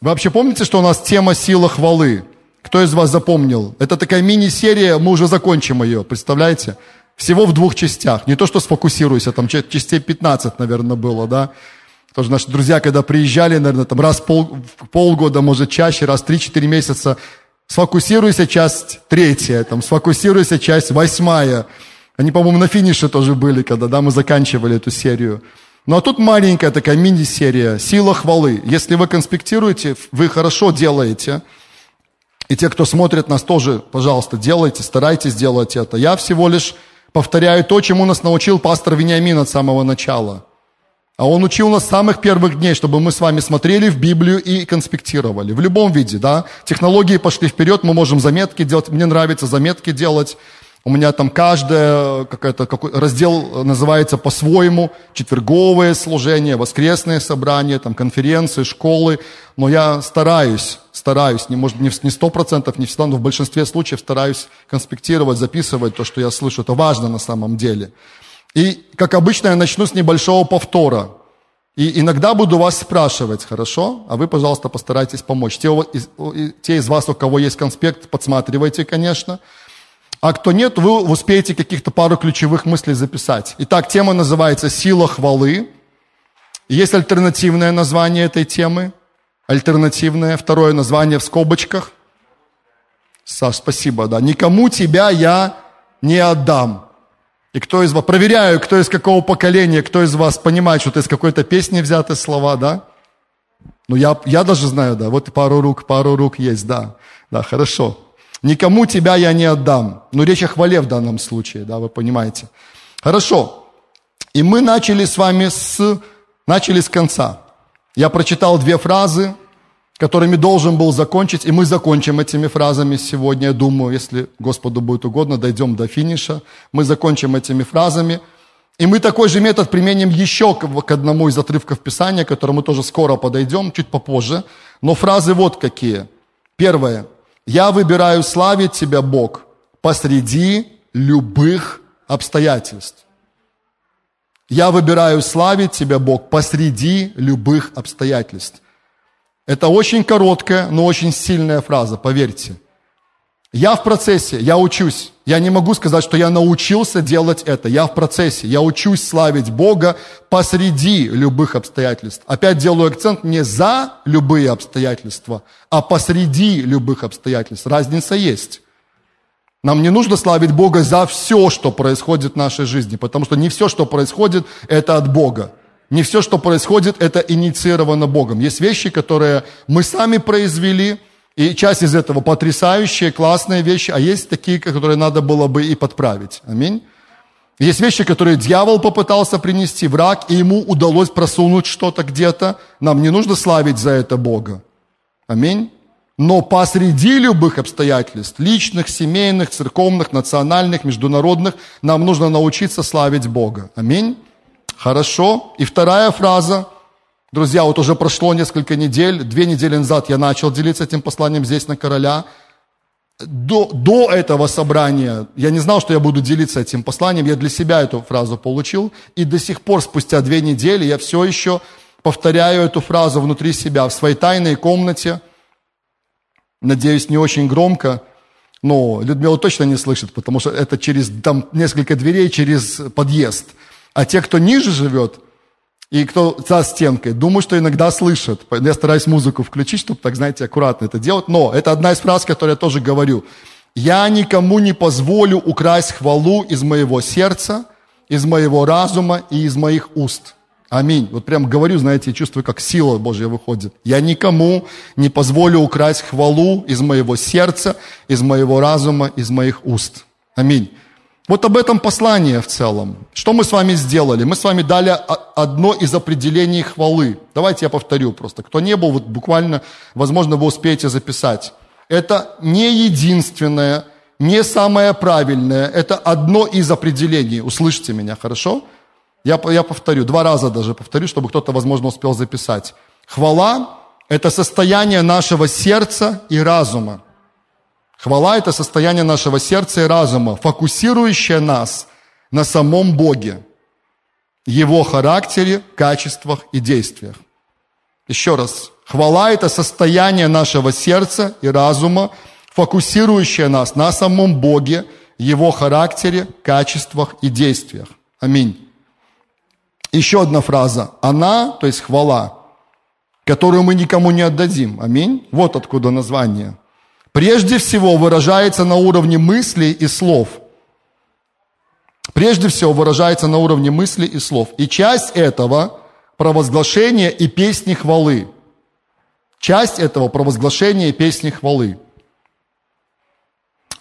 Вы вообще помните, что у нас тема «Сила хвалы»? Кто из вас запомнил? Это такая мини-серия, мы уже закончим ее, представляете? Всего в двух частях. Не то, что сфокусируйся, там частей 15, наверное, было, да? Тоже наши друзья, когда приезжали, наверное, там раз пол, полгода, может, чаще, раз 3-4 месяца, сфокусируйся, часть третья, там, сфокусируйся, часть восьмая. Они, по-моему, на финише тоже были, когда да, мы заканчивали эту серию. Ну а тут маленькая такая мини-серия «Сила хвалы». Если вы конспектируете, вы хорошо делаете. И те, кто смотрит нас, тоже, пожалуйста, делайте, старайтесь делать это. Я всего лишь повторяю то, чему нас научил пастор Вениамин от самого начала – а он учил нас с самых первых дней, чтобы мы с вами смотрели в Библию и конспектировали. В любом виде, да. Технологии пошли вперед, мы можем заметки делать. Мне нравится заметки делать. У меня там каждый какой-то какой, раздел называется по-своему. Четверговые служения, воскресные собрания, там конференции, школы. Но я стараюсь, стараюсь, не, может, не сто процентов, не всегда, но в большинстве случаев стараюсь конспектировать, записывать то, что я слышу. Это важно на самом деле. И, как обычно, я начну с небольшого повтора. И иногда буду вас спрашивать, хорошо? А вы, пожалуйста, постарайтесь помочь. Те, те из вас, у кого есть конспект, подсматривайте, конечно. А кто нет, вы успеете каких-то пару ключевых мыслей записать. Итак, тема называется «Сила хвалы». Есть альтернативное название этой темы. Альтернативное. Второе название в скобочках. Саш, спасибо, да. «Никому тебя я не отдам». И кто из вас, проверяю, кто из какого поколения, кто из вас понимает, что это из какой-то песни взяты слова, да? Ну, я, я даже знаю, да, вот пару рук, пару рук есть, да, да, хорошо. Никому тебя я не отдам. Ну, речь о хвале в данном случае, да, вы понимаете. Хорошо. И мы начали с вами с, начали с конца. Я прочитал две фразы, которыми должен был закончить, и мы закончим этими фразами сегодня, я думаю, если Господу будет угодно, дойдем до финиша, мы закончим этими фразами. И мы такой же метод применим еще к одному из отрывков Писания, к которому тоже скоро подойдем, чуть попозже. Но фразы вот какие. Первое. «Я выбираю славить Тебя, Бог, посреди любых обстоятельств». Я выбираю славить Тебя, Бог, посреди любых обстоятельств. Это очень короткая, но очень сильная фраза, поверьте. Я в процессе, я учусь. Я не могу сказать, что я научился делать это. Я в процессе, я учусь славить Бога посреди любых обстоятельств. Опять делаю акцент не за любые обстоятельства, а посреди любых обстоятельств. Разница есть. Нам не нужно славить Бога за все, что происходит в нашей жизни, потому что не все, что происходит, это от Бога. Не все, что происходит, это инициировано Богом. Есть вещи, которые мы сами произвели, и часть из этого потрясающие, классные вещи, а есть такие, которые надо было бы и подправить. Аминь. Есть вещи, которые дьявол попытался принести, враг, и ему удалось просунуть что-то где-то. Нам не нужно славить за это Бога. Аминь. Но посреди любых обстоятельств, личных, семейных, церковных, национальных, международных, нам нужно научиться славить Бога. Аминь. Хорошо. И вторая фраза. Друзья, вот уже прошло несколько недель, две недели назад я начал делиться этим посланием здесь на короля. До, до этого собрания я не знал, что я буду делиться этим посланием. Я для себя эту фразу получил. И до сих пор, спустя две недели, я все еще повторяю эту фразу внутри себя, в своей тайной комнате. Надеюсь, не очень громко. Но Людмила точно не слышит, потому что это через там, несколько дверей, через подъезд – а те, кто ниже живет, и кто за стенкой, думаю, что иногда слышат. Я стараюсь музыку включить, чтобы, так знаете, аккуратно это делать. Но это одна из фраз, которую я тоже говорю. «Я никому не позволю украсть хвалу из моего сердца, из моего разума и из моих уст». Аминь. Вот прям говорю, знаете, чувствую, как сила Божья выходит. Я никому не позволю украсть хвалу из моего сердца, из моего разума, из моих уст. Аминь. Вот об этом послание в целом. Что мы с вами сделали? Мы с вами дали одно из определений хвалы. Давайте я повторю просто. Кто не был, вот буквально, возможно, вы успеете записать. Это не единственное, не самое правильное. Это одно из определений. Услышьте меня, хорошо? Я, я повторю, два раза даже повторю, чтобы кто-то, возможно, успел записать. Хвала – это состояние нашего сердца и разума. Хвала – это состояние нашего сердца и разума, фокусирующее нас на самом Боге, Его характере, качествах и действиях. Еще раз. Хвала – это состояние нашего сердца и разума, фокусирующее нас на самом Боге, Его характере, качествах и действиях. Аминь. Еще одна фраза. Она, то есть хвала, которую мы никому не отдадим. Аминь. Вот откуда название. Прежде всего выражается на уровне мыслей и слов. Прежде всего выражается на уровне мыслей и слов. И часть этого – провозглашение и песни хвалы. Часть этого – провозглашение и песни хвалы.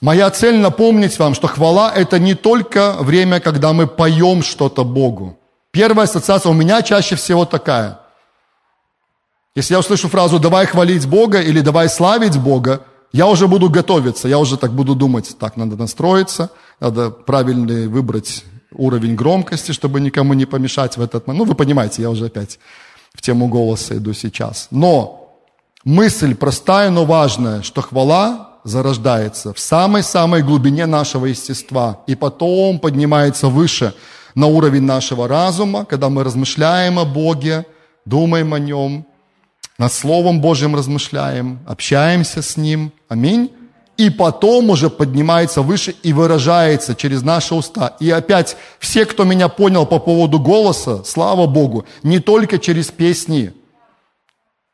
Моя цель напомнить вам, что хвала – это не только время, когда мы поем что-то Богу. Первая ассоциация у меня чаще всего такая. Если я услышу фразу «давай хвалить Бога» или «давай славить Бога», я уже буду готовиться, я уже так буду думать, так, надо настроиться, надо правильный выбрать уровень громкости, чтобы никому не помешать в этот момент. Ну, вы понимаете, я уже опять в тему голоса иду сейчас. Но мысль простая, но важная, что хвала зарождается в самой-самой глубине нашего естества и потом поднимается выше на уровень нашего разума, когда мы размышляем о Боге, думаем о Нем, над Словом Божьим размышляем, общаемся с Ним. Аминь. И потом уже поднимается выше и выражается через наши уста. И опять, все, кто меня понял по поводу голоса, слава Богу, не только через песни.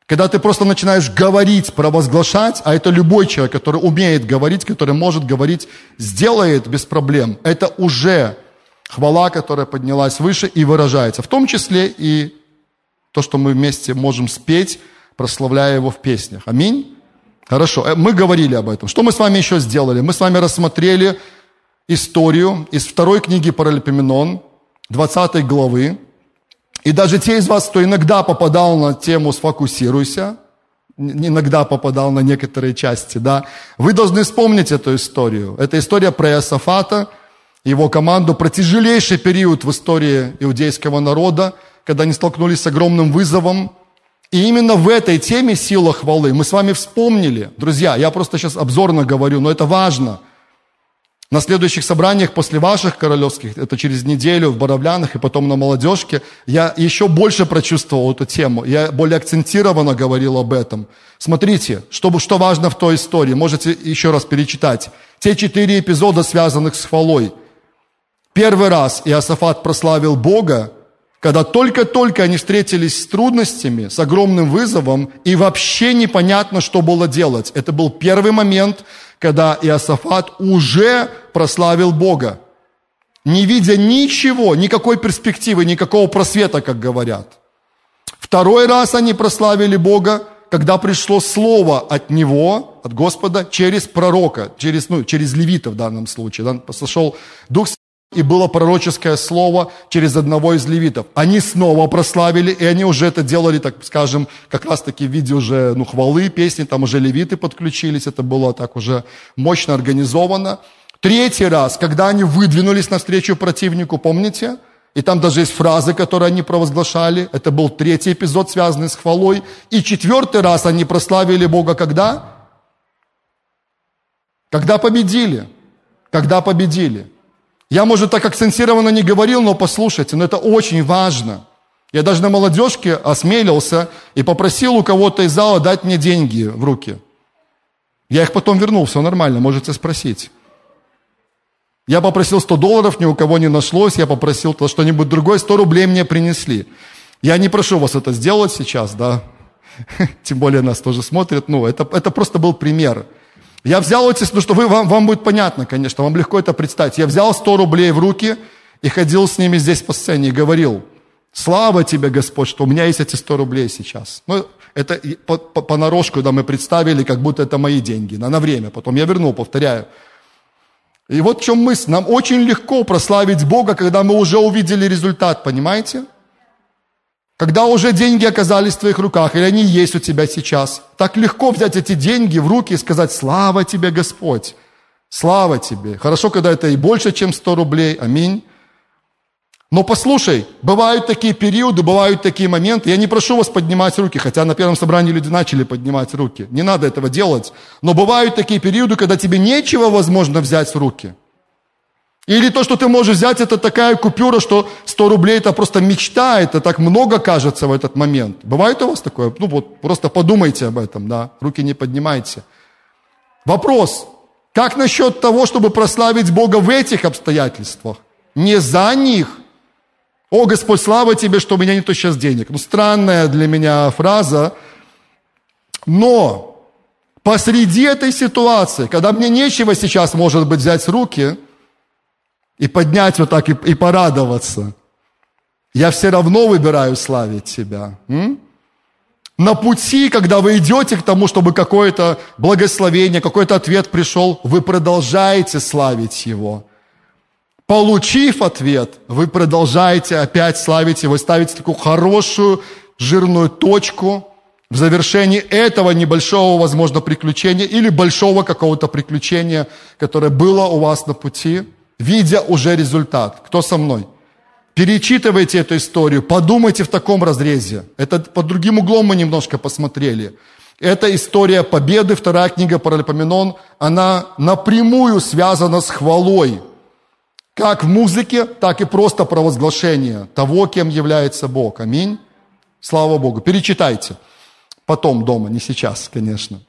Когда ты просто начинаешь говорить, провозглашать, а это любой человек, который умеет говорить, который может говорить, сделает без проблем. Это уже хвала, которая поднялась выше и выражается. В том числе и то, что мы вместе можем спеть, прославляя Его в песнях. Аминь? Хорошо, э, мы говорили об этом. Что мы с вами еще сделали? Мы с вами рассмотрели историю из второй книги Паралипоменон, 20 главы. И даже те из вас, кто иногда попадал на тему «Сфокусируйся», иногда попадал на некоторые части, да, вы должны вспомнить эту историю. Это история про Иосафата, его команду, про тяжелейший период в истории иудейского народа, когда они столкнулись с огромным вызовом, и именно в этой теме сила хвалы мы с вами вспомнили. Друзья, я просто сейчас обзорно говорю, но это важно. На следующих собраниях после ваших королевских, это через неделю в Боровлянах и потом на молодежке, я еще больше прочувствовал эту тему. Я более акцентированно говорил об этом. Смотрите, что, что важно в той истории. Можете еще раз перечитать. Те четыре эпизода, связанных с хвалой. Первый раз Иосафат прославил Бога, когда только-только они встретились с трудностями, с огромным вызовом, и вообще непонятно, что было делать. Это был первый момент, когда Иосафат уже прославил Бога, не видя ничего, никакой перспективы, никакого просвета, как говорят. Второй раз они прославили Бога, когда пришло слово от Него, от Господа, через пророка, через, ну, через левита в данном случае. Да, сошел Дух и было пророческое слово через одного из левитов. Они снова прославили, и они уже это делали, так скажем, как раз-таки в виде уже ну, хвалы, песни, там уже левиты подключились, это было так уже мощно организовано. Третий раз, когда они выдвинулись навстречу противнику, помните? И там даже есть фразы, которые они провозглашали. Это был третий эпизод, связанный с хвалой. И четвертый раз они прославили Бога когда? Когда победили. Когда победили. Я, может, так акцентированно не говорил, но послушайте, но это очень важно. Я даже на молодежке осмелился и попросил у кого-то из зала дать мне деньги в руки. Я их потом вернул, все нормально, можете спросить. Я попросил 100 долларов, ни у кого не нашлось, я попросил что-нибудь другое, 100 рублей мне принесли. Я не прошу вас это сделать сейчас, да, тем более нас тоже смотрят, ну, это, это просто был пример. Я взял эти, ну что вы, вам, вам будет понятно, конечно, вам легко это представить. Я взял 100 рублей в руки и ходил с ними здесь по сцене и говорил, слава тебе, Господь, что у меня есть эти 100 рублей сейчас. Ну, это по, по, понарошку, да, мы представили, как будто это мои деньги, на, на время. Потом я вернул, повторяю. И вот в чем мысль. Нам очень легко прославить Бога, когда мы уже увидели результат, понимаете? Когда уже деньги оказались в твоих руках, или они есть у тебя сейчас, так легко взять эти деньги в руки и сказать, слава тебе, Господь, слава тебе. Хорошо, когда это и больше, чем 100 рублей, аминь. Но послушай, бывают такие периоды, бывают такие моменты. Я не прошу вас поднимать руки, хотя на первом собрании люди начали поднимать руки. Не надо этого делать. Но бывают такие периоды, когда тебе нечего, возможно, взять в руки. Или то, что ты можешь взять, это такая купюра, что 100 рублей это просто мечта, это так много кажется в этот момент. Бывает у вас такое? Ну вот, просто подумайте об этом, да, руки не поднимайте. Вопрос, как насчет того, чтобы прославить Бога в этих обстоятельствах? Не за них. О, Господь, слава Тебе, что у меня нету сейчас денег. Ну, странная для меня фраза, но посреди этой ситуации, когда мне нечего сейчас, может быть, взять в руки – и поднять вот так и, и порадоваться. Я все равно выбираю славить Тебя. М? На пути, когда вы идете к тому, чтобы какое-то благословение, какой-то ответ пришел, вы продолжаете славить Его. Получив ответ, вы продолжаете опять славить Его, ставите такую хорошую жирную точку в завершении этого небольшого, возможно, приключения или большого какого-то приключения, которое было у вас на пути – видя уже результат. Кто со мной? Перечитывайте эту историю, подумайте в таком разрезе. Это под другим углом мы немножко посмотрели. Это история победы, вторая книга Паралипоменон, она напрямую связана с хвалой. Как в музыке, так и просто провозглашение того, кем является Бог. Аминь. Слава Богу. Перечитайте. Потом дома, не сейчас, конечно.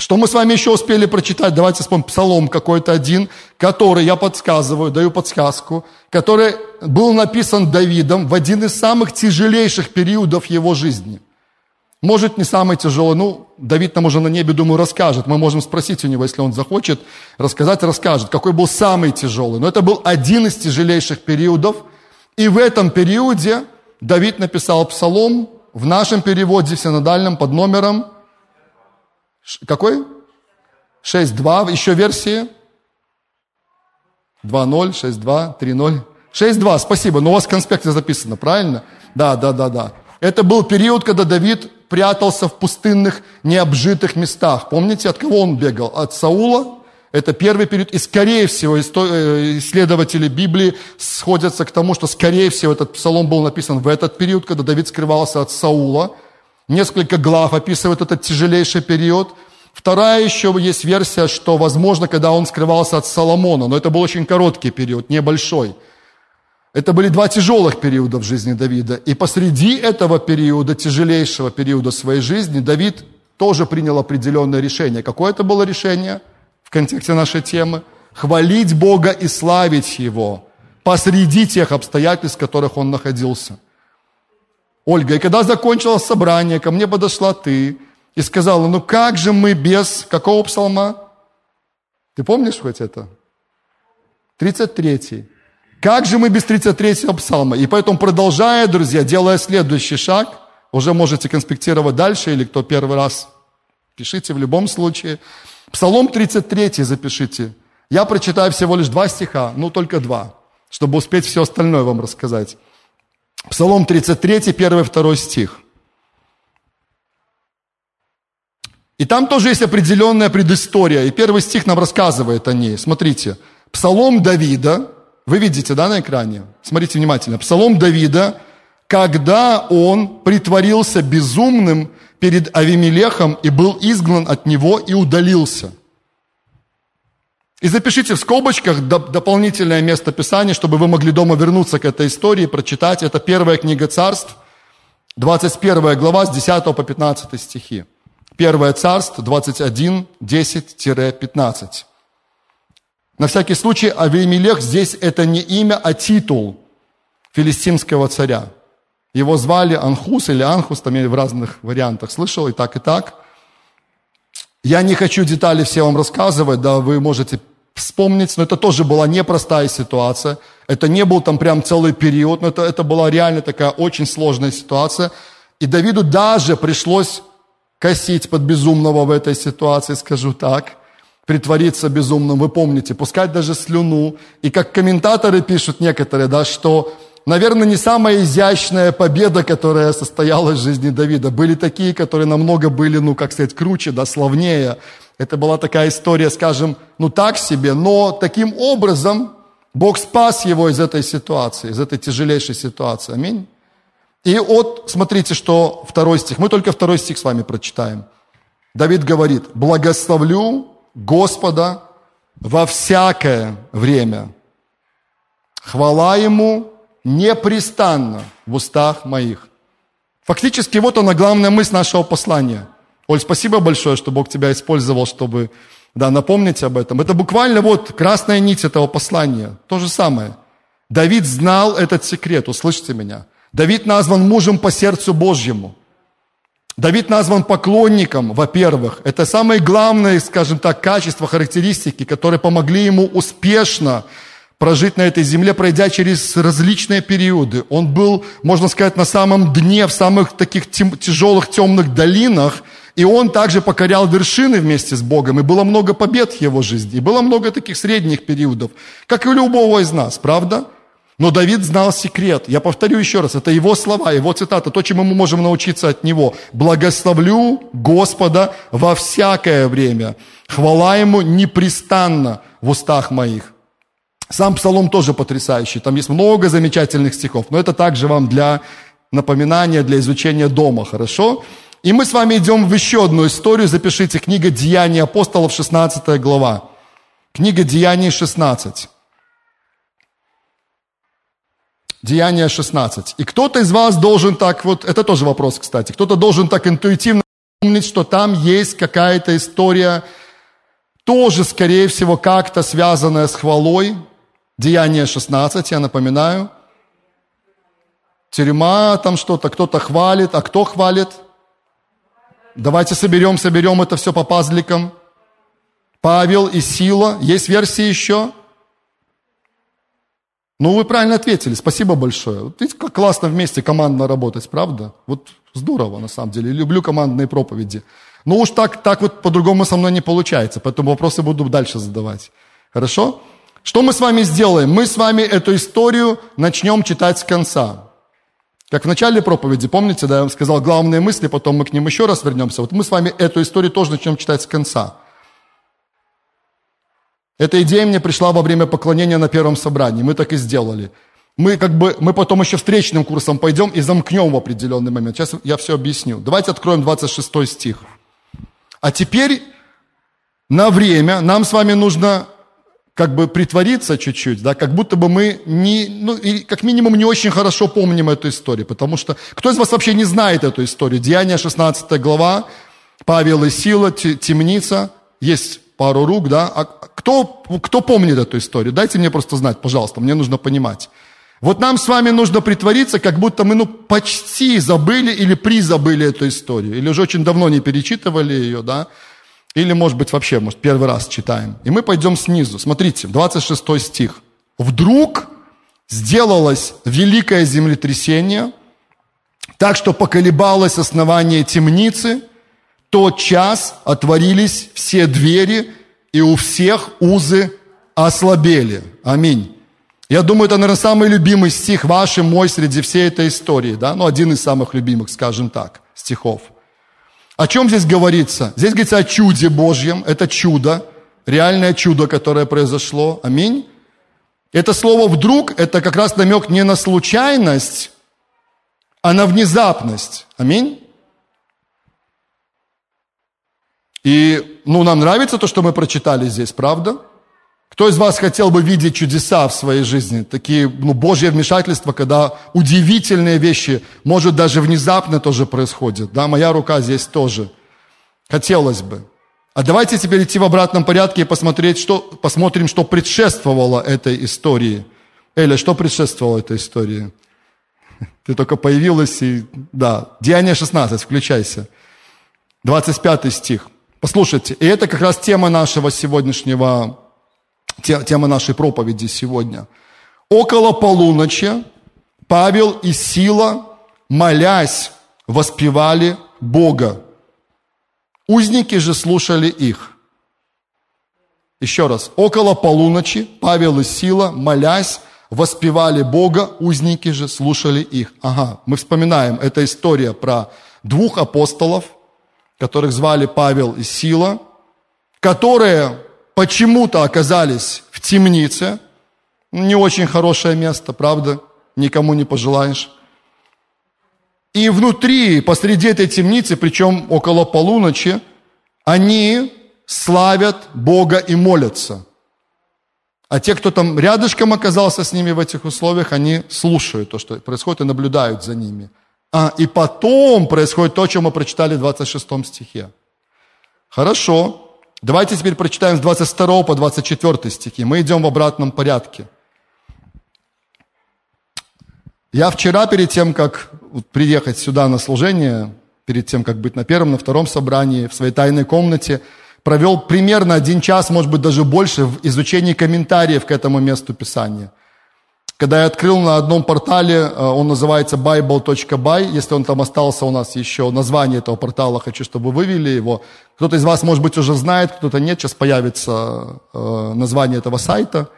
Что мы с вами еще успели прочитать? Давайте вспомним Псалом какой-то один, который, я подсказываю, даю подсказку, который был написан Давидом в один из самых тяжелейших периодов его жизни. Может, не самый тяжелый, ну, Давид нам уже на небе, думаю, расскажет. Мы можем спросить у него, если он захочет, рассказать, расскажет, какой был самый тяжелый. Но это был один из тяжелейших периодов. И в этом периоде Давид написал псалом в нашем переводе синодальном под номером какой? 6.2. Еще версии? 2.0, 6.2, 3.0. 6.2, спасибо. Но у вас в конспекте записано, правильно? Да, да, да, да. Это был период, когда Давид прятался в пустынных, необжитых местах. Помните, от кого он бегал? От Саула. Это первый период. И, скорее всего, э, исследователи Библии сходятся к тому, что, скорее всего, этот псалом был написан в этот период, когда Давид скрывался от Саула. Несколько глав описывает этот тяжелейший период. Вторая еще есть версия, что, возможно, когда он скрывался от Соломона, но это был очень короткий период, небольшой. Это были два тяжелых периода в жизни Давида. И посреди этого периода, тяжелейшего периода своей жизни, Давид тоже принял определенное решение. Какое это было решение в контексте нашей темы? Хвалить Бога и славить Его посреди тех обстоятельств, в которых он находился – Ольга, и когда закончилось собрание, ко мне подошла ты и сказала, ну как же мы без какого псалма? Ты помнишь хоть это? 33-й. Как же мы без 33-го псалма? И поэтому, продолжая, друзья, делая следующий шаг, уже можете конспектировать дальше, или кто первый раз, пишите в любом случае. Псалом 33 запишите. Я прочитаю всего лишь два стиха, ну только два, чтобы успеть все остальное вам рассказать. Псалом 33, 1 2 стих. И там тоже есть определенная предыстория. И первый стих нам рассказывает о ней. Смотрите. Псалом Давида. Вы видите, да, на экране? Смотрите внимательно. Псалом Давида, когда он притворился безумным перед Авимелехом и был изгнан от него и удалился. И запишите в скобочках дополнительное место Писания, чтобы вы могли дома вернуться к этой истории, прочитать. Это первая книга царств, 21 глава с 10 по 15 стихи. Первое царство, 21, 10-15. На всякий случай, Авиамелех здесь это не имя, а титул филистимского царя. Его звали Анхус или Анхус, там я в разных вариантах слышал, и так, и так. Я не хочу детали все вам рассказывать, да, вы можете вспомнить, но это тоже была непростая ситуация. Это не был там прям целый период, но это, это была реально такая очень сложная ситуация. И Давиду даже пришлось косить под безумного в этой ситуации, скажу так, притвориться безумным, вы помните, пускать даже слюну. И как комментаторы пишут некоторые, да, что, наверное, не самая изящная победа, которая состоялась в жизни Давида. Были такие, которые намного были, ну, как сказать, круче, да, славнее. Это была такая история, скажем, ну так себе, но таким образом Бог спас его из этой ситуации, из этой тяжелейшей ситуации. Аминь. И вот, смотрите, что второй стих. Мы только второй стих с вами прочитаем. Давид говорит, благословлю Господа во всякое время. Хвала Ему непрестанно в устах моих. Фактически вот она главная мысль нашего послания. Оль, спасибо большое, что Бог тебя использовал, чтобы да, напомнить об этом. Это буквально вот красная нить этого послания. То же самое. Давид знал этот секрет, услышьте меня. Давид назван мужем по сердцу Божьему. Давид назван поклонником, во-первых. Это самые главные, скажем так, качества, характеристики, которые помогли ему успешно прожить на этой земле, пройдя через различные периоды. Он был, можно сказать, на самом дне, в самых таких тяжелых темных долинах, и он также покорял вершины вместе с Богом, и было много побед в его жизни, и было много таких средних периодов, как и у любого из нас, правда? Но Давид знал секрет. Я повторю еще раз, это его слова, его цитата, то, чему мы можем научиться от него. «Благословлю Господа во всякое время, хвала Ему непрестанно в устах моих». Сам псалом тоже потрясающий, там есть много замечательных стихов, но это также вам для напоминания, для изучения дома, хорошо? И мы с вами идем в еще одну историю, запишите, книга Деяний апостолов, 16 глава. Книга Деяний 16. Деяния 16. И кто-то из вас должен так, вот это тоже вопрос, кстати, кто-то должен так интуитивно помнить, что там есть какая-то история, тоже, скорее всего, как-то связанная с хвалой, Деяние 16, я напоминаю. Тюрьма, там что-то, кто-то хвалит. А кто хвалит? Давайте соберем, соберем это все по пазликам. Павел и Сила. Есть версии еще? Ну, вы правильно ответили. Спасибо большое. Вот видите, как классно вместе командно работать, правда? Вот здорово, на самом деле. Люблю командные проповеди. Но уж так, так вот по-другому со мной не получается, поэтому вопросы буду дальше задавать. Хорошо? Что мы с вами сделаем? Мы с вами эту историю начнем читать с конца. Как в начале проповеди, помните, да, я вам сказал главные мысли, потом мы к ним еще раз вернемся. Вот мы с вами эту историю тоже начнем читать с конца. Эта идея мне пришла во время поклонения на первом собрании. Мы так и сделали. Мы как бы, мы потом еще встречным курсом пойдем и замкнем в определенный момент. Сейчас я все объясню. Давайте откроем 26 стих. А теперь на время нам с вами нужно как бы притвориться чуть-чуть, да, как будто бы мы не, ну, и как минимум не очень хорошо помним эту историю, потому что кто из вас вообще не знает эту историю? Деяние 16 глава, Павел и Сила, темница, есть пару рук, да, а кто, кто помнит эту историю? Дайте мне просто знать, пожалуйста, мне нужно понимать. Вот нам с вами нужно притвориться, как будто мы ну, почти забыли или призабыли эту историю, или уже очень давно не перечитывали ее, да, или, может быть, вообще, может, первый раз читаем. И мы пойдем снизу. Смотрите, 26 стих. «Вдруг сделалось великое землетрясение, так что поколебалось основание темницы, тот час отворились все двери, и у всех узы ослабели». Аминь. Я думаю, это, наверное, самый любимый стих ваш и мой среди всей этой истории, да? Ну, один из самых любимых, скажем так, стихов – о чем здесь говорится? Здесь говорится о чуде Божьем. Это чудо, реальное чудо, которое произошло. Аминь. Это слово «вдруг» – это как раз намек не на случайность, а на внезапность. Аминь. И, ну, нам нравится то, что мы прочитали здесь, правда? Кто из вас хотел бы видеть чудеса в своей жизни? Такие, ну, Божье вмешательство, когда удивительные вещи, может, даже внезапно тоже происходят. Да, моя рука здесь тоже. Хотелось бы. А давайте теперь идти в обратном порядке и посмотреть, что, посмотрим, что предшествовало этой истории. Эля, что предшествовало этой истории? Ты только появилась и... Да, Деяние 16, включайся. 25 стих. Послушайте, и это как раз тема нашего сегодняшнего тема нашей проповеди сегодня. Около полуночи Павел и Сила, молясь, воспевали Бога. Узники же слушали их. Еще раз. Около полуночи Павел и Сила, молясь, воспевали Бога, узники же слушали их. Ага, мы вспоминаем, это история про двух апостолов, которых звали Павел и Сила, которые почему-то оказались в темнице. Не очень хорошее место, правда? Никому не пожелаешь. И внутри, посреди этой темницы, причем около полуночи, они славят Бога и молятся. А те, кто там рядышком оказался с ними в этих условиях, они слушают то, что происходит, и наблюдают за ними. А, и потом происходит то, что мы прочитали в 26 стихе. Хорошо. Давайте теперь прочитаем с 22 по 24 стихи. Мы идем в обратном порядке. Я вчера, перед тем, как приехать сюда на служение, перед тем, как быть на первом, на втором собрании, в своей тайной комнате, провел примерно один час, может быть, даже больше, в изучении комментариев к этому месту Писания. Когда я открыл на одном портале, э, он называется bible.by, если он там остался у нас еще, название этого портала, хочу, чтобы вы вывели его. Кто-то из вас, может быть, уже знает, кто-то нет, сейчас появится э, название этого сайта.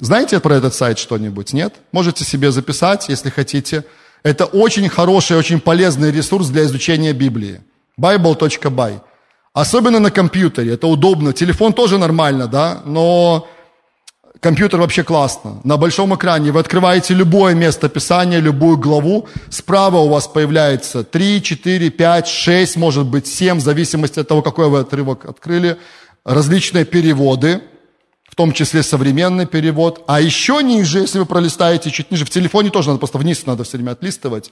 Знаете про этот сайт что-нибудь? Нет? Можете себе записать, если хотите. Это очень хороший, очень полезный ресурс для изучения Библии. bible.by. Особенно на компьютере, это удобно. Телефон тоже нормально, да, но компьютер вообще классно. На большом экране вы открываете любое место Писания, любую главу, справа у вас появляется 3, 4, 5, 6, может быть 7, в зависимости от того, какой вы отрывок открыли, различные переводы, в том числе современный перевод. А еще ниже, если вы пролистаете чуть ниже, в телефоне тоже надо просто вниз надо все время отлистывать,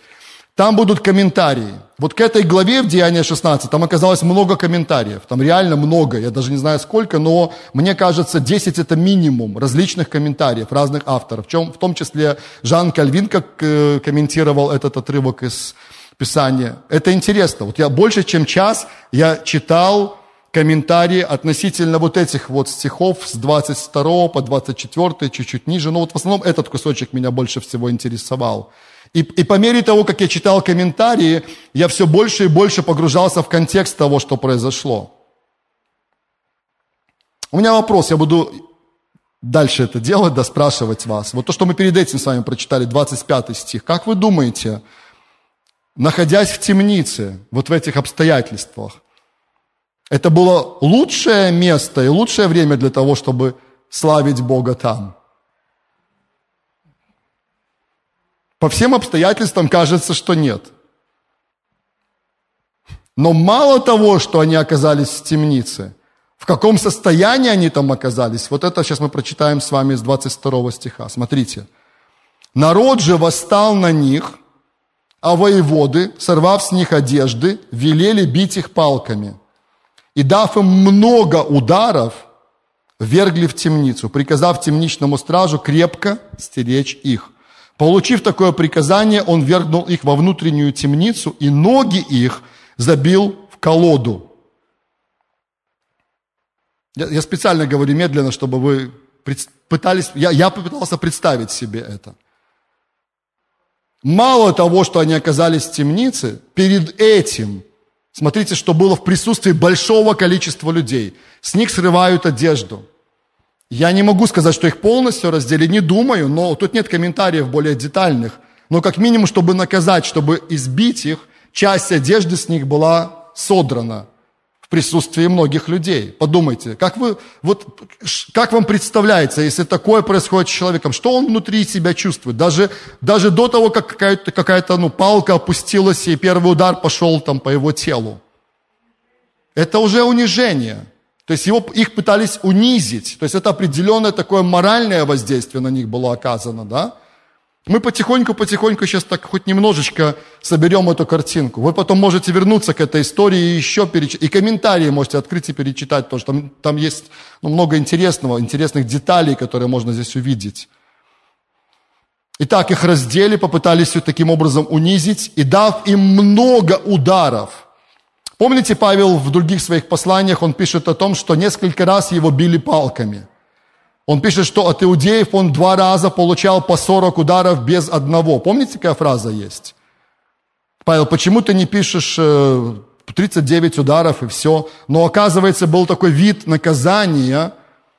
там будут комментарии. Вот к этой главе в Деянии 16 там оказалось много комментариев. Там реально много, я даже не знаю сколько, но мне кажется 10 это минимум различных комментариев разных авторов. В, чем, в том числе Жан Кальвин как э, комментировал этот отрывок из Писания. Это интересно. Вот я больше, чем час я читал комментарии относительно вот этих вот стихов с 22 по 24, чуть-чуть ниже. Но вот в основном этот кусочек меня больше всего интересовал. И, и по мере того, как я читал комментарии, я все больше и больше погружался в контекст того, что произошло. У меня вопрос, я буду дальше это делать, да, спрашивать вас. Вот то, что мы перед этим с вами прочитали, 25 стих. Как вы думаете, находясь в темнице, вот в этих обстоятельствах, это было лучшее место и лучшее время для того, чтобы славить Бога там? По всем обстоятельствам кажется, что нет. Но мало того, что они оказались в темнице, в каком состоянии они там оказались, вот это сейчас мы прочитаем с вами из 22 стиха. Смотрите. «Народ же восстал на них, а воеводы, сорвав с них одежды, велели бить их палками. И дав им много ударов, вергли в темницу, приказав темничному стражу крепко стеречь их. Получив такое приказание, он вергнул их во внутреннюю темницу, и ноги их забил в колоду. Я, я специально говорю медленно, чтобы вы пытались, я, я попытался представить себе это. Мало того, что они оказались в темнице, перед этим, смотрите, что было в присутствии большого количества людей. С них срывают одежду – я не могу сказать, что их полностью раздели, не думаю, но тут нет комментариев более детальных. Но как минимум, чтобы наказать, чтобы избить их, часть одежды с них была содрана в присутствии многих людей. Подумайте, как, вы, вот, как вам представляется, если такое происходит с человеком, что он внутри себя чувствует? Даже, даже до того, как какая-то, какая-то ну, палка опустилась и первый удар пошел там по его телу. Это уже унижение. То есть его, их пытались унизить. То есть это определенное такое моральное воздействие на них было оказано, да? Мы потихоньку-потихоньку сейчас так хоть немножечко соберем эту картинку. Вы потом можете вернуться к этой истории и еще перечитать. И комментарии можете открыть и перечитать, потому что там, там есть ну, много интересного, интересных деталей, которые можно здесь увидеть. Итак, их раздели, попытались все таким образом унизить, и дав им много ударов – Помните, Павел в других своих посланиях, он пишет о том, что несколько раз его били палками. Он пишет, что от иудеев он два раза получал по 40 ударов без одного. Помните, какая фраза есть? Павел, почему ты не пишешь 39 э, ударов и все? Но оказывается, был такой вид наказания,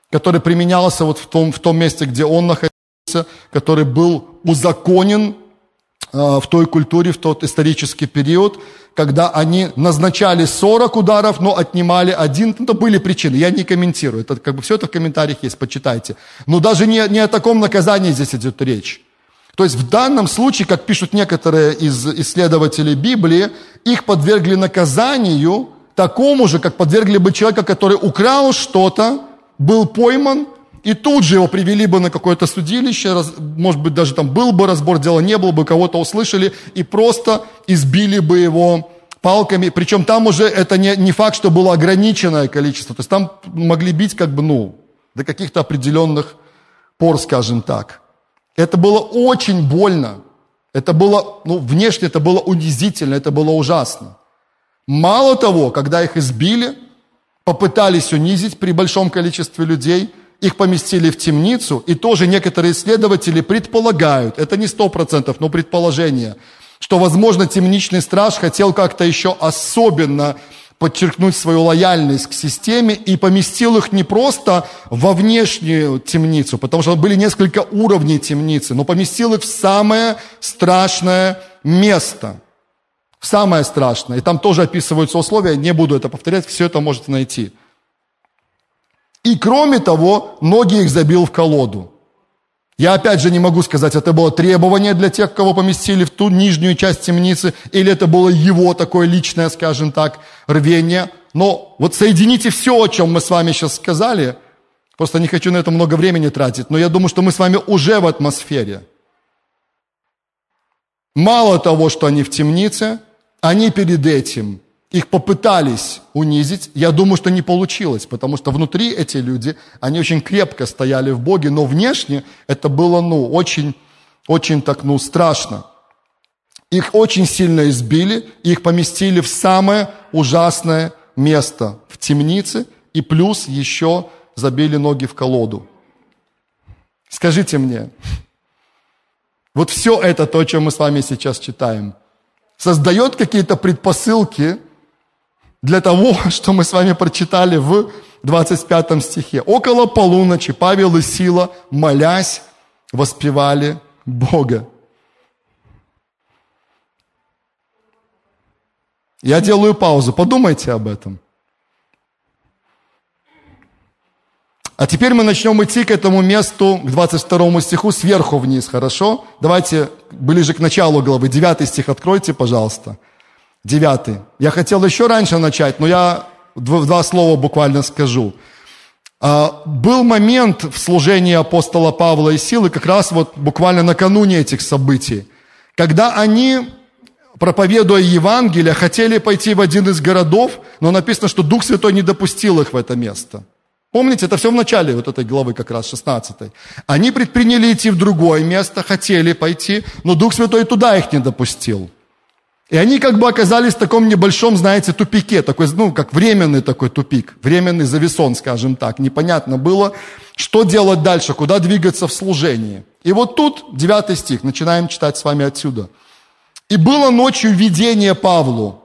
который применялся вот в том, в том месте, где он находился, который был узаконен э, в той культуре, в тот исторический период, когда они назначали 40 ударов, но отнимали один. Ну, это были причины, я не комментирую. Это как бы все это в комментариях есть, почитайте. Но даже не, не о таком наказании здесь идет речь. То есть в данном случае, как пишут некоторые из исследователей Библии, их подвергли наказанию такому же, как подвергли бы человека, который украл что-то, был пойман и тут же его привели бы на какое-то судилище, может быть, даже там был бы разбор дела, не был бы, кого-то услышали, и просто избили бы его палками. Причем там уже это не, не факт, что было ограниченное количество. То есть там могли бить как бы, ну, до каких-то определенных пор, скажем так. Это было очень больно. Это было, ну, внешне это было унизительно, это было ужасно. Мало того, когда их избили, попытались унизить при большом количестве людей, их поместили в темницу, и тоже некоторые исследователи предполагают, это не сто процентов, но предположение, что, возможно, темничный страж хотел как-то еще особенно подчеркнуть свою лояльность к системе и поместил их не просто во внешнюю темницу, потому что были несколько уровней темницы, но поместил их в самое страшное место. В самое страшное. И там тоже описываются условия, не буду это повторять, все это можете найти. И кроме того, ноги их забил в колоду. Я опять же не могу сказать, это было требование для тех, кого поместили в ту нижнюю часть темницы, или это было его такое личное, скажем так, рвение. Но вот соедините все, о чем мы с вами сейчас сказали, просто не хочу на это много времени тратить, но я думаю, что мы с вами уже в атмосфере. Мало того, что они в темнице, они перед этим их попытались унизить, я думаю, что не получилось, потому что внутри эти люди, они очень крепко стояли в Боге, но внешне это было, ну, очень, очень так, ну, страшно. Их очень сильно избили, их поместили в самое ужасное место, в темнице, и плюс еще забили ноги в колоду. Скажите мне, вот все это, то, о чем мы с вами сейчас читаем, создает какие-то предпосылки для того, что мы с вами прочитали в 25 стихе. Около полуночи Павел и Сила, молясь, воспевали Бога. Я делаю паузу, подумайте об этом. А теперь мы начнем идти к этому месту, к 22 стиху, сверху вниз, хорошо? Давайте ближе к началу главы. 9 стих откройте, пожалуйста. Девятый. Я хотел еще раньше начать, но я два слова буквально скажу. А, был момент в служении апостола Павла и Силы, как раз вот буквально накануне этих событий, когда они, проповедуя Евангелие, хотели пойти в один из городов, но написано, что Дух Святой не допустил их в это место. Помните, это все в начале вот этой главы как раз, 16. Они предприняли идти в другое место, хотели пойти, но Дух Святой туда их не допустил. И они как бы оказались в таком небольшом, знаете, тупике, такой, ну, как временный такой тупик, временный завесон, скажем так. Непонятно было, что делать дальше, куда двигаться в служении. И вот тут, 9 стих, начинаем читать с вами отсюда. «И было ночью видение Павлу.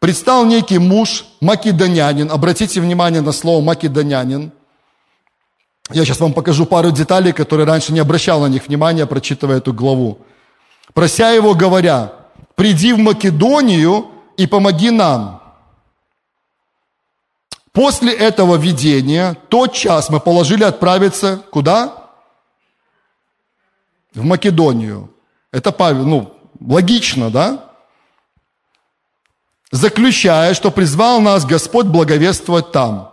Предстал некий муж, македонянин». Обратите внимание на слово «македонянин». Я сейчас вам покажу пару деталей, которые раньше не обращал на них внимания, прочитывая эту главу. Прося его, говоря, приди в Македонию и помоги нам. После этого видения, тот час мы положили отправиться куда? В Македонию. Это Павел, ну, логично, да? Заключая, что призвал нас Господь благовествовать там.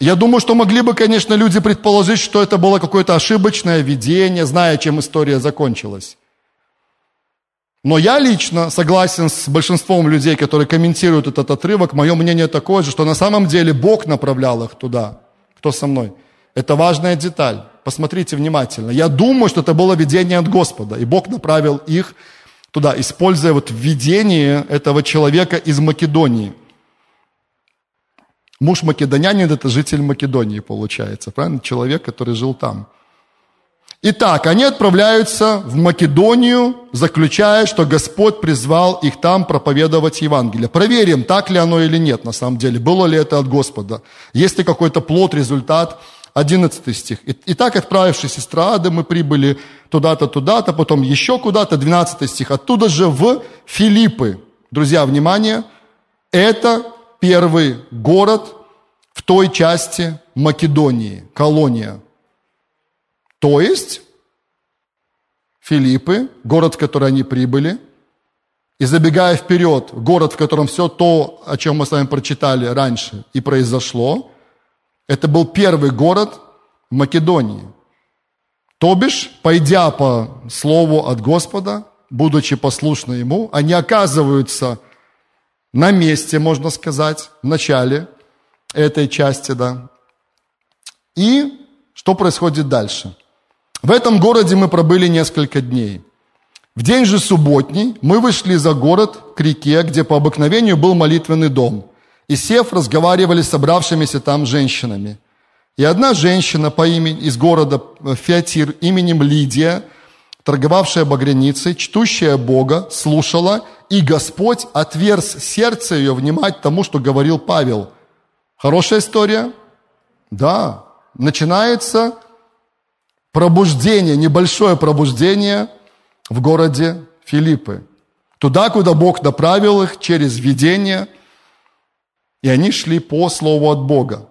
Я думаю, что могли бы, конечно, люди предположить, что это было какое-то ошибочное видение, зная, чем история закончилась. Но я лично согласен с большинством людей, которые комментируют этот отрывок. Мое мнение такое же, что на самом деле Бог направлял их туда. Кто со мной? Это важная деталь. Посмотрите внимательно. Я думаю, что это было видение от Господа. И Бог направил их туда, используя вот видение этого человека из Македонии. Муж македонянин – это житель Македонии, получается. Правильно? Человек, который жил там. Итак, они отправляются в Македонию, заключая, что Господь призвал их там проповедовать Евангелие. Проверим, так ли оно или нет на самом деле, было ли это от Господа. Есть ли какой-то плод, результат. 11 стих. Итак, отправившись из Троады, мы прибыли туда-то, туда-то, потом еще куда-то, 12 стих. Оттуда же в Филиппы. Друзья, внимание, это первый город в той части Македонии, колония. То есть Филиппы, город, в который они прибыли, и забегая вперед, город, в котором все то, о чем мы с вами прочитали раньше, и произошло, это был первый город в Македонии. То бишь, пойдя по слову от Господа, будучи послушны Ему, они оказываются на месте, можно сказать, в начале этой части, да. И что происходит дальше? В этом городе мы пробыли несколько дней. В день же субботний мы вышли за город к реке, где по обыкновению был молитвенный дом. И сев, разговаривали с собравшимися там женщинами. И одна женщина по имени, из города Феатир именем Лидия, торговавшая багряницей, чтущая Бога, слушала, и Господь отверз сердце ее внимать тому, что говорил Павел. Хорошая история? Да. Начинается пробуждение, небольшое пробуждение в городе Филиппы. Туда, куда Бог направил их через видение, и они шли по слову от Бога.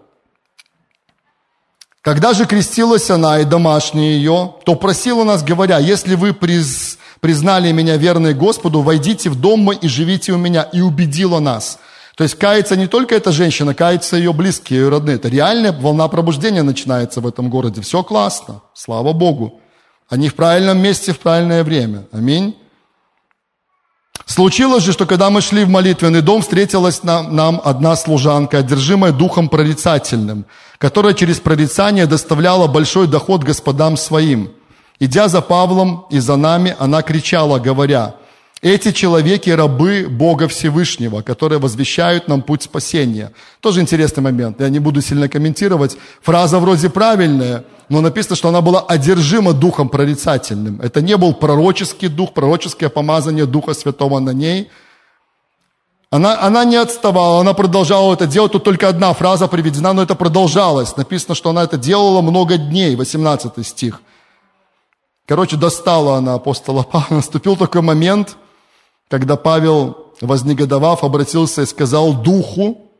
Когда же крестилась она и домашние ее, то просила нас, говоря, если вы приз, признали меня верной Господу, войдите в дом мой и живите у меня. И убедила нас. То есть кается не только эта женщина, кается ее близкие, ее родные. Это реальная волна пробуждения начинается в этом городе. Все классно, слава Богу. Они в правильном месте в правильное время. Аминь. Случилось же, что когда мы шли в молитвенный дом, встретилась нам, нам одна служанка, одержимая духом прорицательным, которая через прорицание доставляла большой доход господам своим. Идя за Павлом и за нами, она кричала, говоря, эти человеки – рабы Бога Всевышнего, которые возвещают нам путь спасения. Тоже интересный момент. Я не буду сильно комментировать. Фраза вроде правильная, но написано, что она была одержима духом прорицательным. Это не был пророческий дух, пророческое помазание Духа Святого на ней. Она, она не отставала, она продолжала это делать. Тут только одна фраза приведена, но это продолжалось. Написано, что она это делала много дней, 18 стих. Короче, достала она апостола Павла. Наступил такой момент – когда Павел, вознегодовав, обратился и сказал Духу,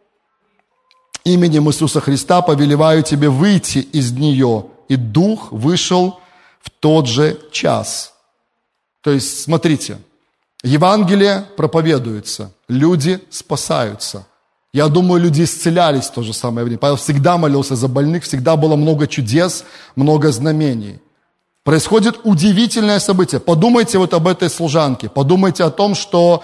именем Иисуса Христа повелеваю тебе выйти из нее. И Дух вышел в тот же час. То есть, смотрите, Евангелие проповедуется, люди спасаются. Я думаю, люди исцелялись в то же самое время. Павел всегда молился за больных, всегда было много чудес, много знамений происходит удивительное событие. Подумайте вот об этой служанке, подумайте о том, что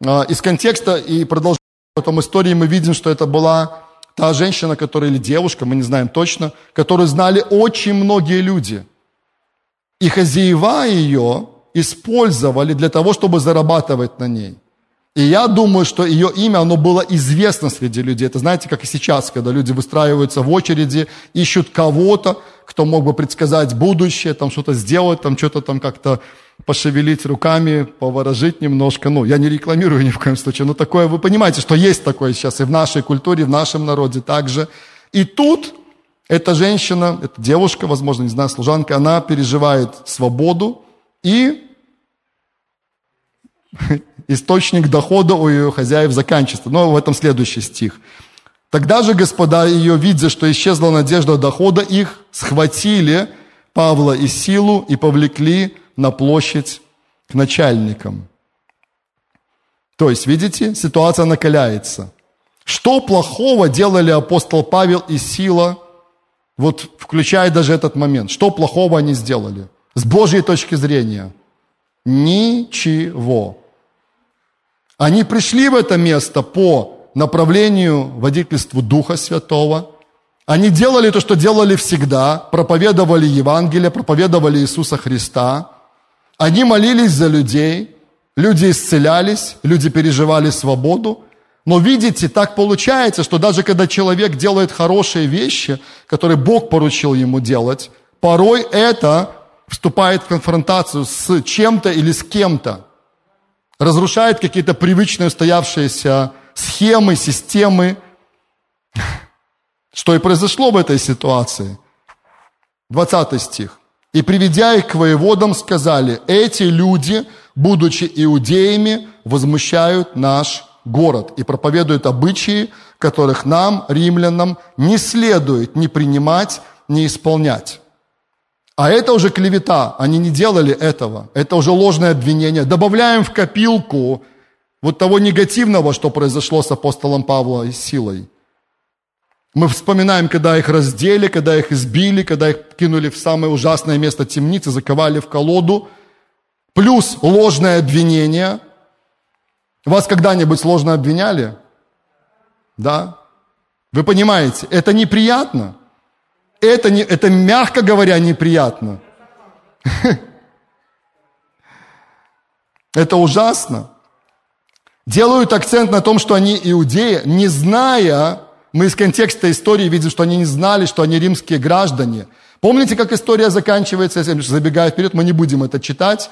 э, из контекста и продолжения потом истории мы видим, что это была та женщина, которая, или девушка, мы не знаем точно, которую знали очень многие люди. И хозяева ее использовали для того, чтобы зарабатывать на ней. И я думаю, что ее имя, оно было известно среди людей. Это знаете, как и сейчас, когда люди выстраиваются в очереди, ищут кого-то, кто мог бы предсказать будущее, там что-то сделать, там что-то там как-то пошевелить руками, поворожить немножко. Ну, я не рекламирую ни в коем случае, но такое, вы понимаете, что есть такое сейчас и в нашей культуре, и в нашем народе также. И тут эта женщина, эта девушка, возможно, не знаю, служанка, она переживает свободу и источник дохода у ее хозяев заканчивается. Но в этом следующий стих. Тогда же господа ее, видя, что исчезла надежда дохода их, схватили Павла и Силу и повлекли на площадь к начальникам. То есть, видите, ситуация накаляется. Что плохого делали апостол Павел и Сила, вот включая даже этот момент? Что плохого они сделали? С Божьей точки зрения. Ничего. Они пришли в это место по направлению водительству Духа Святого. Они делали то, что делали всегда, проповедовали Евангелие, проповедовали Иисуса Христа. Они молились за людей, люди исцелялись, люди переживали свободу. Но видите, так получается, что даже когда человек делает хорошие вещи, которые Бог поручил ему делать, порой это вступает в конфронтацию с чем-то или с кем-то разрушает какие-то привычные устоявшиеся схемы, системы. Что и произошло в этой ситуации. 20 стих. «И приведя их к воеводам, сказали, эти люди, будучи иудеями, возмущают наш город и проповедуют обычаи, которых нам, римлянам, не следует ни принимать, ни исполнять. А это уже клевета, они не делали этого. Это уже ложное обвинение. Добавляем в копилку вот того негативного, что произошло с апостолом Павлом и силой. Мы вспоминаем, когда их раздели, когда их избили, когда их кинули в самое ужасное место темницы, заковали в колоду. Плюс ложное обвинение. Вас когда-нибудь ложно обвиняли? Да? Вы понимаете, это неприятно. Это, не, это мягко говоря, неприятно. Это ужасно. Делают акцент на том, что они иудеи, не зная, мы из контекста истории видим, что они не знали, что они римские граждане. Помните, как история заканчивается? Если забегая вперед, мы не будем это читать.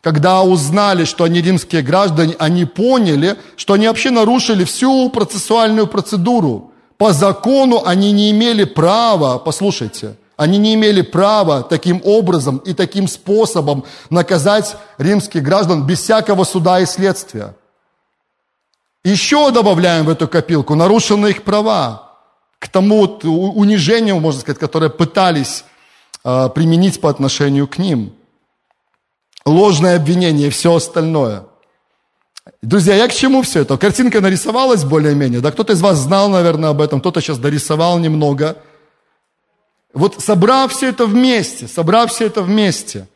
Когда узнали, что они римские граждане, они поняли, что они вообще нарушили всю процессуальную процедуру. По закону они не имели права, послушайте, они не имели права таким образом и таким способом наказать римских граждан без всякого суда и следствия. Еще добавляем в эту копилку нарушенные их права к тому унижению, можно сказать, которое пытались э, применить по отношению к ним. Ложное обвинение и все остальное. Друзья, я к чему все это? Картинка нарисовалась более-менее, да? Кто-то из вас знал, наверное, об этом, кто-то сейчас дорисовал немного. Вот собрав все это вместе, собрав все это вместе,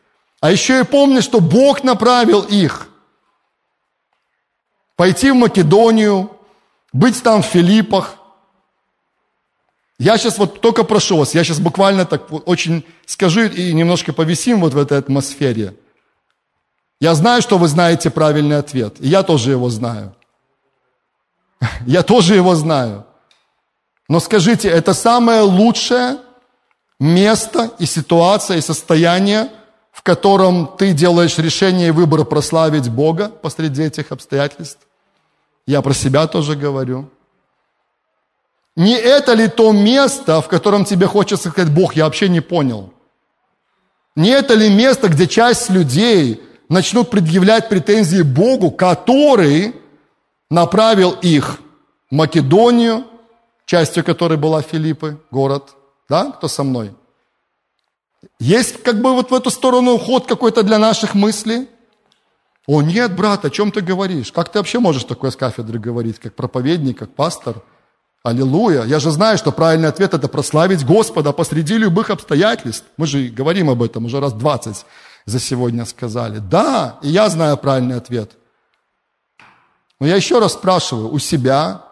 а еще и помни, что Бог направил их пойти в Македонию, быть там в Филиппах. Я сейчас вот только прошу вас, я сейчас буквально так очень скажу и немножко повисим вот в этой атмосфере. Я знаю, что вы знаете правильный ответ, и я тоже его знаю. Я тоже его знаю. Но скажите, это самое лучшее место и ситуация, и состояние, в котором ты делаешь решение и выбор прославить Бога посреди этих обстоятельств? Я про себя тоже говорю. Не это ли то место, в котором тебе хочется сказать, Бог, я вообще не понял? Не это ли место, где часть людей начнут предъявлять претензии Богу, который направил их в Македонию, частью которой была Филиппы, город. Да, кто со мной? Есть как бы вот в эту сторону уход какой-то для наших мыслей? О, нет, брат, о чем ты говоришь? Как ты вообще можешь такое с кафедры говорить, как проповедник, как пастор? Аллилуйя. Я же знаю, что правильный ответ – это прославить Господа посреди любых обстоятельств. Мы же говорим об этом уже раз двадцать за сегодня сказали. Да, и я знаю правильный ответ. Но я еще раз спрашиваю, у себя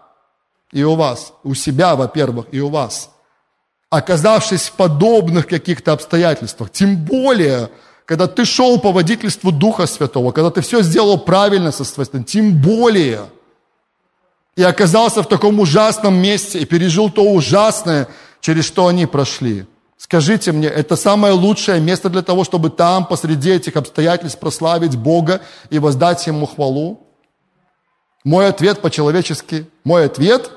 и у вас. У себя, во-первых, и у вас. Оказавшись в подобных каких-то обстоятельствах, тем более – когда ты шел по водительству Духа Святого, когда ты все сделал правильно со стороны, тем более, и оказался в таком ужасном месте, и пережил то ужасное, через что они прошли. Скажите мне, это самое лучшее место для того, чтобы там, посреди этих обстоятельств, прославить Бога и воздать Ему хвалу? Мой ответ по-человечески, мой ответ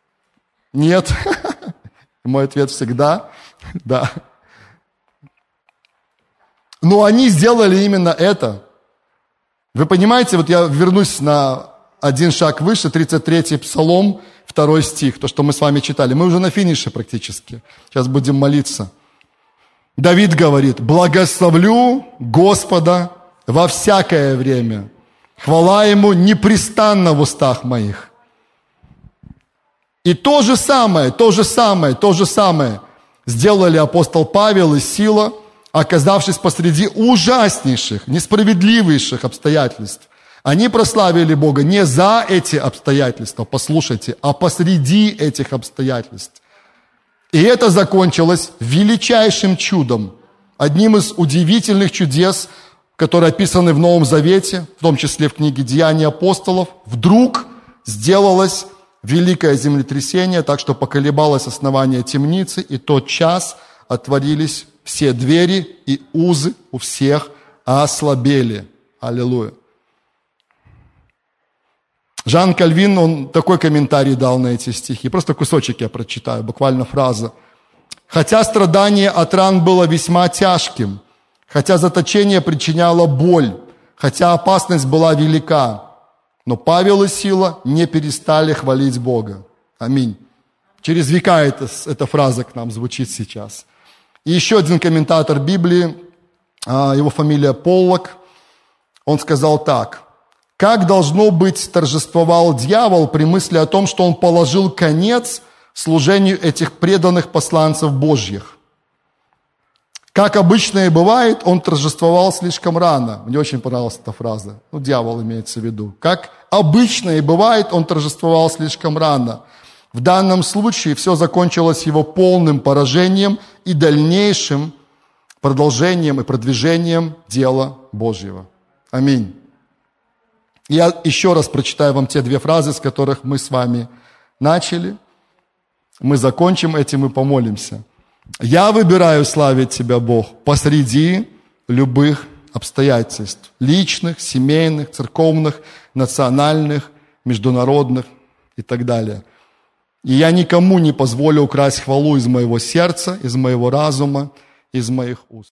– нет. Мой ответ всегда – да. Но они сделали именно это. Вы понимаете, вот я вернусь на один шаг выше, 33-й Псалом, второй стих, то, что мы с вами читали. Мы уже на финише практически. Сейчас будем молиться. Давид говорит, благословлю Господа во всякое время. Хвала Ему непрестанно в устах моих. И то же самое, то же самое, то же самое сделали апостол Павел и Сила – оказавшись посреди ужаснейших, несправедливейших обстоятельств, они прославили Бога не за эти обстоятельства, послушайте, а посреди этих обстоятельств. И это закончилось величайшим чудом, одним из удивительных чудес, которые описаны в Новом Завете, в том числе в книге «Деяния апостолов», вдруг сделалось великое землетрясение, так что поколебалось основание темницы, и тот час отворились все двери и узы у всех ослабели. Аллилуйя. Жан Кальвин, он такой комментарий дал на эти стихи. Просто кусочек я прочитаю, буквально фраза. «Хотя страдание от ран было весьма тяжким, хотя заточение причиняло боль, хотя опасность была велика, но Павел и Сила не перестали хвалить Бога. Аминь. Через века эта, эта фраза к нам звучит сейчас. И еще один комментатор Библии, а, его фамилия Поллок, он сказал так. Как должно быть торжествовал дьявол при мысли о том, что он положил конец служению этих преданных посланцев Божьих. Как обычно и бывает, он торжествовал слишком рано. Мне очень понравилась эта фраза. Ну, дьявол имеется в виду. Как обычно и бывает, он торжествовал слишком рано. В данном случае все закончилось его полным поражением и дальнейшим продолжением и продвижением дела Божьего. Аминь. Я еще раз прочитаю вам те две фразы, с которых мы с вами начали. Мы закончим этим и помолимся. Я выбираю славить Тебя, Бог, посреди любых обстоятельств. Личных, семейных, церковных, национальных, международных и так далее. И я никому не позволю украсть хвалу из моего сердца, из моего разума, из моих уст.